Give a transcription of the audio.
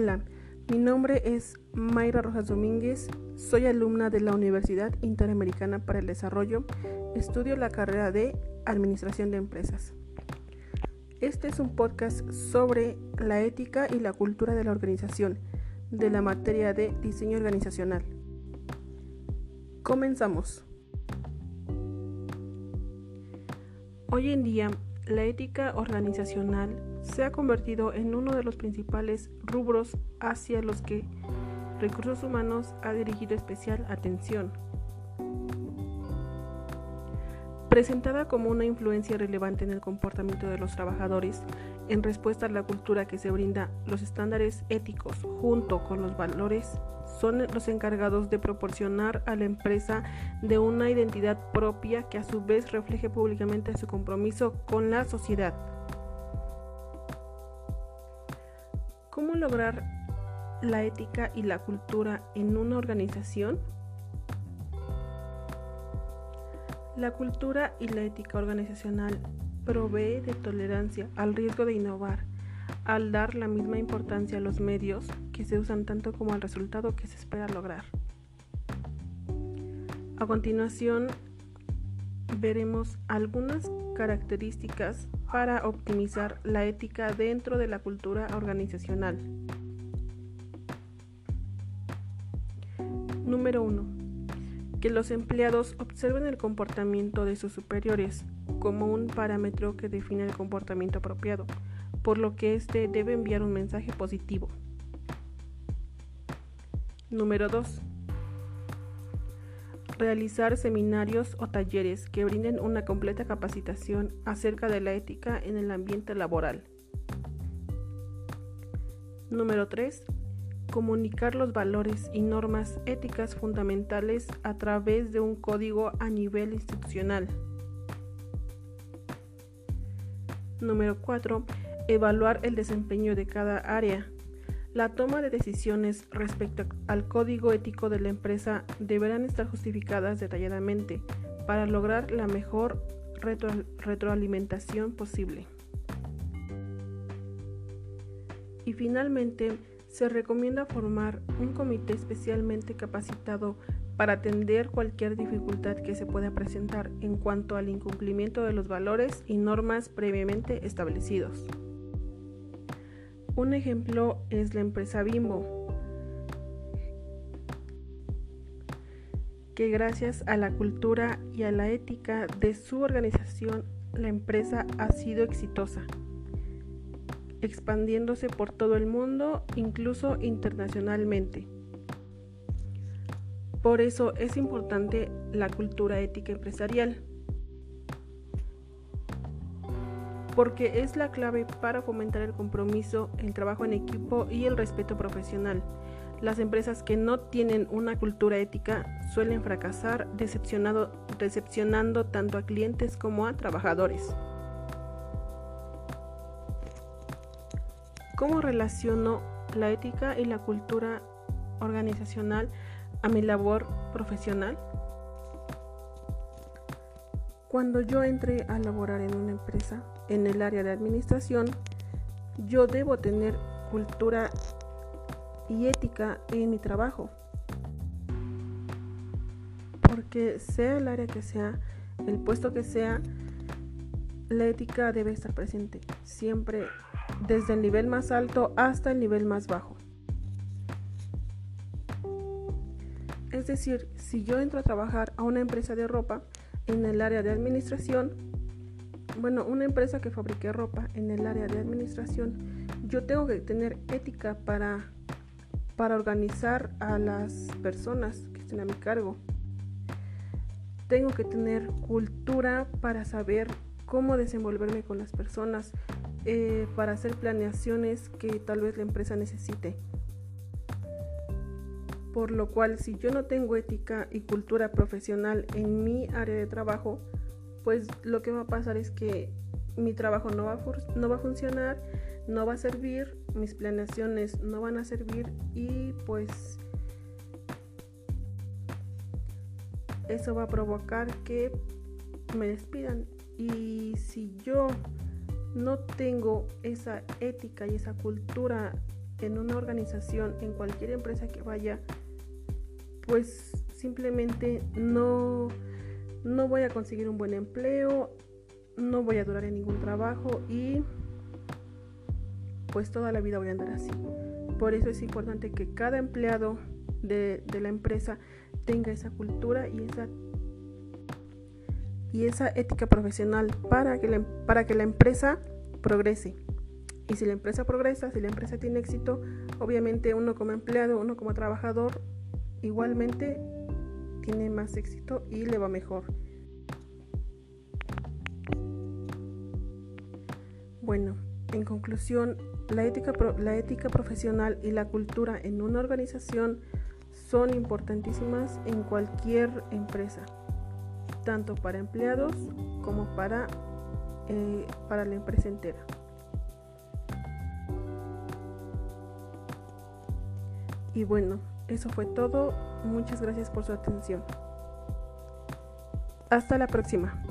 Hola, mi nombre es Mayra Rojas Domínguez, soy alumna de la Universidad Interamericana para el Desarrollo, estudio la carrera de Administración de Empresas. Este es un podcast sobre la ética y la cultura de la organización, de la materia de diseño organizacional. Comenzamos. Hoy en día, la ética organizacional se ha convertido en uno de los principales rubros hacia los que Recursos Humanos ha dirigido especial atención. Presentada como una influencia relevante en el comportamiento de los trabajadores, en respuesta a la cultura que se brinda, los estándares éticos junto con los valores son los encargados de proporcionar a la empresa de una identidad propia que a su vez refleje públicamente su compromiso con la sociedad. Lograr la ética y la cultura en una organización? La cultura y la ética organizacional provee de tolerancia al riesgo de innovar, al dar la misma importancia a los medios que se usan tanto como al resultado que se espera lograr. A continuación, veremos algunas características para optimizar la ética dentro de la cultura organizacional. Número 1. Que los empleados observen el comportamiento de sus superiores como un parámetro que define el comportamiento apropiado, por lo que éste debe enviar un mensaje positivo. Número 2 realizar seminarios o talleres que brinden una completa capacitación acerca de la ética en el ambiente laboral. Número 3. Comunicar los valores y normas éticas fundamentales a través de un código a nivel institucional. Número 4. Evaluar el desempeño de cada área, la toma de decisiones respecto al código ético de la empresa deberán estar justificadas detalladamente para lograr la mejor retroalimentación posible. Y finalmente, se recomienda formar un comité especialmente capacitado para atender cualquier dificultad que se pueda presentar en cuanto al incumplimiento de los valores y normas previamente establecidos. Un ejemplo es la empresa Bimbo, que gracias a la cultura y a la ética de su organización, la empresa ha sido exitosa, expandiéndose por todo el mundo, incluso internacionalmente. Por eso es importante la cultura ética empresarial. Porque es la clave para fomentar el compromiso, el trabajo en equipo y el respeto profesional. Las empresas que no tienen una cultura ética suelen fracasar decepcionando tanto a clientes como a trabajadores. ¿Cómo relaciono la ética y la cultura organizacional a mi labor profesional? Cuando yo entré a laborar en una empresa, en el área de administración, yo debo tener cultura y ética en mi trabajo. Porque sea el área que sea, el puesto que sea, la ética debe estar presente siempre desde el nivel más alto hasta el nivel más bajo. Es decir, si yo entro a trabajar a una empresa de ropa, en el área de administración, bueno, una empresa que fabrique ropa en el área de administración, yo tengo que tener ética para, para organizar a las personas que estén a mi cargo. Tengo que tener cultura para saber cómo desenvolverme con las personas, eh, para hacer planeaciones que tal vez la empresa necesite. Por lo cual, si yo no tengo ética y cultura profesional en mi área de trabajo, pues lo que va a pasar es que mi trabajo no va, a no va a funcionar, no va a servir, mis planeaciones no van a servir y pues eso va a provocar que me despidan. Y si yo no tengo esa ética y esa cultura en una organización, en cualquier empresa que vaya, pues simplemente no, no voy a conseguir un buen empleo, no voy a durar en ningún trabajo y pues toda la vida voy a andar así. Por eso es importante que cada empleado de, la empresa tenga esa cultura y esa y esa ética profesional para que, la, para que la empresa progrese. Y si la empresa progresa, si la empresa tiene éxito, obviamente uno como empleado, uno como trabajador, igualmente tiene más éxito y le va mejor. Bueno, en conclusión, la ética, la ética profesional y la cultura en una organización son importantísimas en cualquier empresa tanto para empleados como para, eh, para la empresa entera. Y bueno, eso fue todo. Muchas gracias por su atención. Hasta la próxima.